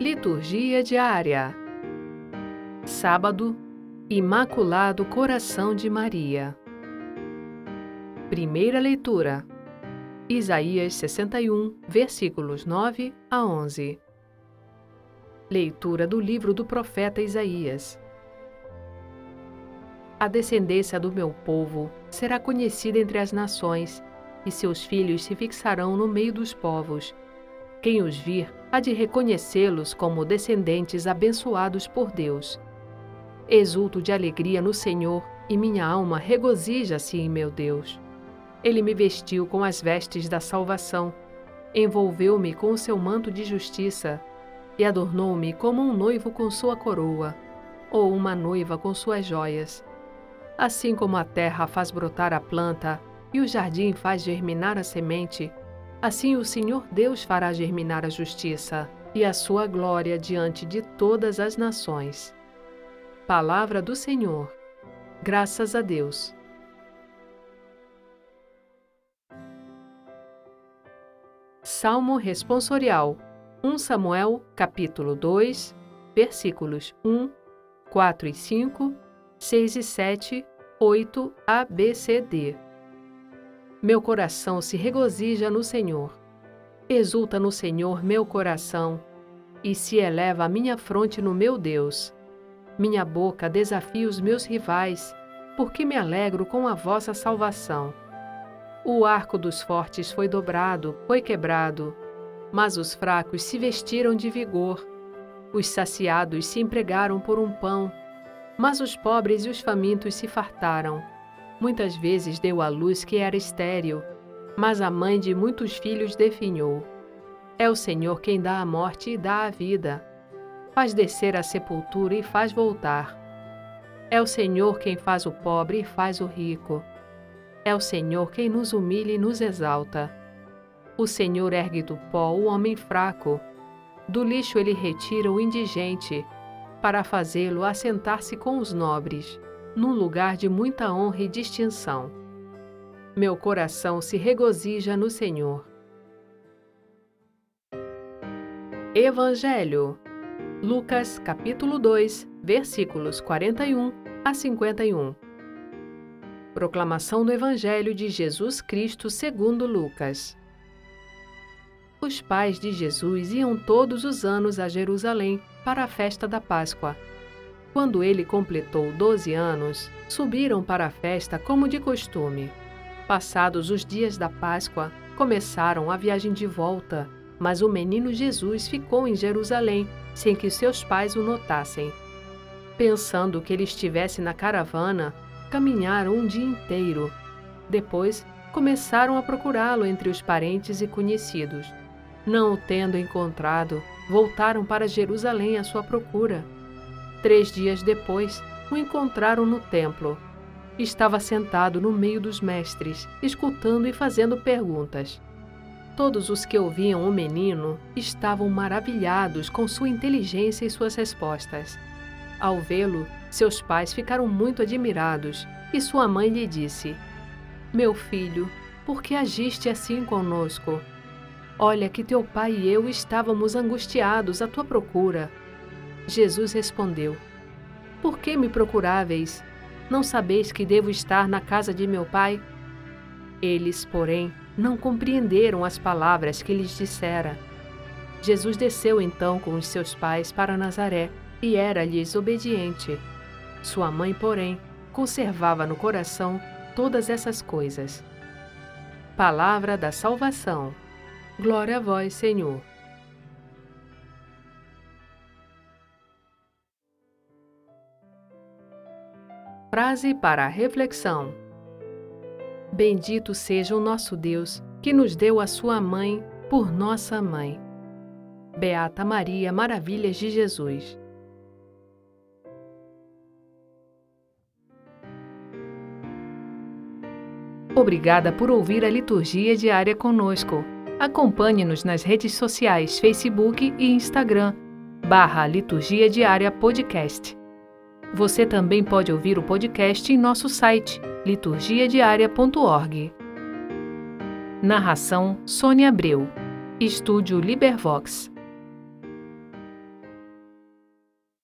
Liturgia diária. Sábado, Imaculado Coração de Maria. Primeira leitura. Isaías 61, versículos 9 a 11. Leitura do livro do profeta Isaías. A descendência do meu povo será conhecida entre as nações, e seus filhos se fixarão no meio dos povos. Quem os vir há de reconhecê-los como descendentes abençoados por Deus. Exulto de alegria no Senhor e minha alma regozija-se em meu Deus. Ele me vestiu com as vestes da salvação, envolveu-me com o seu manto de justiça e adornou-me como um noivo com sua coroa, ou uma noiva com suas joias. Assim como a terra faz brotar a planta e o jardim faz germinar a semente, assim o Senhor Deus fará germinar a justiça e a sua glória diante de todas as nações. Palavra do Senhor. Graças a Deus. Salmo responsorial 1 Samuel, capítulo 2, versículos 1, 4 e 5, 6 e 7, 8 a B C D. Meu coração se regozija no Senhor. Exulta no Senhor meu coração, e se eleva a minha fronte no meu Deus. Minha boca desafia os meus rivais, porque me alegro com a vossa salvação. O arco dos fortes foi dobrado, foi quebrado, mas os fracos se vestiram de vigor. Os saciados se empregaram por um pão, mas os pobres e os famintos se fartaram. Muitas vezes deu à luz que era estéril, mas a mãe de muitos filhos definhou. É o Senhor quem dá a morte e dá a vida. Faz descer a sepultura e faz voltar. É o Senhor quem faz o pobre e faz o rico. É o Senhor quem nos humilha e nos exalta. O Senhor ergue do pó o homem fraco. Do lixo ele retira o indigente para fazê-lo assentar-se com os nobres, num lugar de muita honra e distinção. Meu coração se regozija no Senhor. Evangelho Lucas capítulo 2, versículos 41 a 51. Proclamação do Evangelho de Jesus Cristo segundo Lucas. Os pais de Jesus iam todos os anos a Jerusalém para a festa da Páscoa. Quando ele completou 12 anos, subiram para a festa como de costume. Passados os dias da Páscoa, começaram a viagem de volta, mas o menino Jesus ficou em Jerusalém, sem que seus pais o notassem. Pensando que ele estivesse na caravana, caminharam um dia inteiro. Depois, começaram a procurá-lo entre os parentes e conhecidos. Não o tendo encontrado, voltaram para Jerusalém à sua procura. Três dias depois, o encontraram no templo. Estava sentado no meio dos mestres, escutando e fazendo perguntas. Todos os que ouviam o menino estavam maravilhados com sua inteligência e suas respostas. Ao vê-lo, seus pais ficaram muito admirados e sua mãe lhe disse: Meu filho, por que agiste assim conosco? Olha que teu pai e eu estávamos angustiados à tua procura. Jesus respondeu: Por que me procuráveis? Não sabeis que devo estar na casa de meu pai? Eles, porém, não compreenderam as palavras que lhes dissera. Jesus desceu então com os seus pais para Nazaré e era-lhes obediente. Sua mãe, porém, conservava no coração todas essas coisas. Palavra da Salvação. Glória a vós, Senhor. Frase para reflexão: Bendito seja o nosso Deus, que nos deu a sua mãe por nossa mãe. Beata Maria, Maravilhas de Jesus. Obrigada por ouvir a liturgia diária conosco. Acompanhe-nos nas redes sociais Facebook e Instagram, barra Liturgia Diária Podcast. Você também pode ouvir o podcast em nosso site, liturgiadiaria.org. Narração Sônia Abreu. Estúdio Libervox.